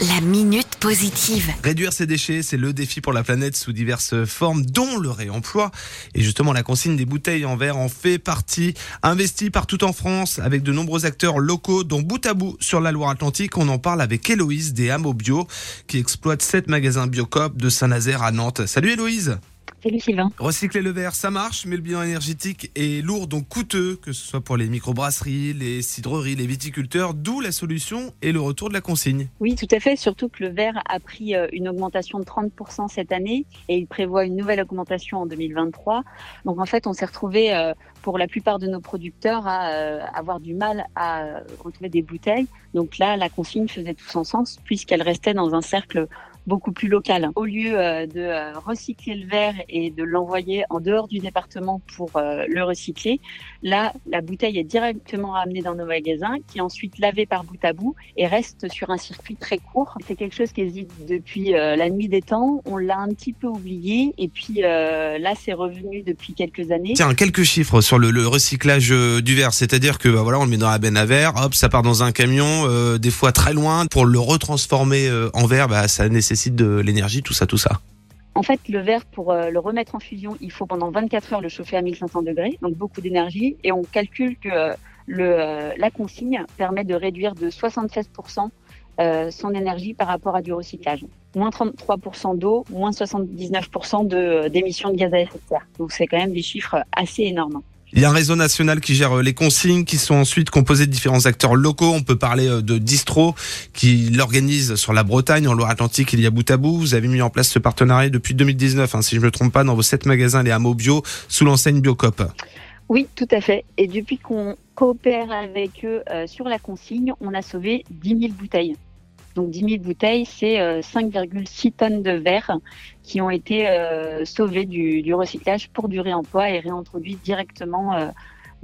La minute positive. Réduire ses déchets, c'est le défi pour la planète sous diverses formes, dont le réemploi. Et justement, la consigne des bouteilles en verre en fait partie. Investie partout en France, avec de nombreux acteurs locaux, dont bout à bout sur la Loire-Atlantique. On en parle avec Héloïse des Hameaux Bio, qui exploite sept magasins Biocop de Saint-Nazaire à Nantes. Salut Héloïse Salut Sylvain. Recycler le verre, ça marche, mais le bilan énergétique est lourd, donc coûteux, que ce soit pour les microbrasseries, les cidreries, les viticulteurs, d'où la solution et le retour de la consigne. Oui, tout à fait, surtout que le verre a pris euh, une augmentation de 30% cette année et il prévoit une nouvelle augmentation en 2023. Donc en fait, on s'est retrouvé euh, pour la plupart de nos producteurs à euh, avoir du mal à retrouver des bouteilles. Donc là, la consigne faisait tout son sens puisqu'elle restait dans un cercle beaucoup plus local. Au lieu euh, de euh, recycler le verre et de l'envoyer en dehors du département pour euh, le recycler, là, la bouteille est directement ramenée dans nos magasins, qui est ensuite lavée par bout à bout et reste sur un circuit très court. C'est quelque chose qui existe depuis la nuit des temps. On l'a un petit peu oublié et puis là, c'est revenu depuis quelques années. Tiens, quelques chiffres sur le, recyclage du verre, c'est-à-dire que bah, voilà, on le met dans la benne à verre, hop, ça part dans un camion, des fois très loin. Pour le retransformer en verre, bah, ça nécessite de l'énergie, tout ça, tout ça en fait, le verre, pour euh, le remettre en fusion, il faut pendant 24 heures le chauffer à 1500 degrés, donc beaucoup d'énergie. Et on calcule que euh, le, euh, la consigne permet de réduire de 76% son énergie par rapport à du recyclage. Moins 33% d'eau, moins 79% d'émissions de, de gaz à effet de serre. Donc c'est quand même des chiffres assez énormes. Il y a un réseau national qui gère euh, les consignes, qui sont ensuite composés de différents acteurs locaux. On peut parler euh, de Distro, qui l'organise sur la Bretagne, en Loire-Atlantique, il y a bout à bout. Vous avez mis en place ce partenariat depuis 2019, hein, si je ne me trompe pas, dans vos sept magasins, les hameaux bio, sous l'enseigne Biocop. Oui, tout à fait. Et depuis qu'on coopère avec eux euh, sur la consigne, on a sauvé 10 000 bouteilles. Donc 10 000 bouteilles, c'est 5,6 euh, tonnes de verre qui ont été euh, sauvées du, recyclage pour du réemploi et réintroduites directement euh,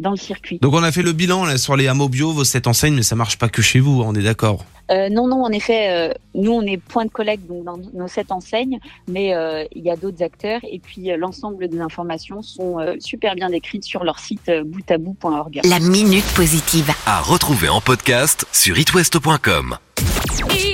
dans le circuit. Donc on a fait le bilan là, sur les hameaux bio, vos sept enseignes, mais ça marche pas que chez vous, on est d'accord Non, non, en effet, nous on est point de collecte donc dans nos sept enseignes, mais il y a d'autres acteurs et puis l'ensemble des informations sont super bien décrites sur leur site boutabou.org. La minute positive. À retrouver en podcast sur itwest.com.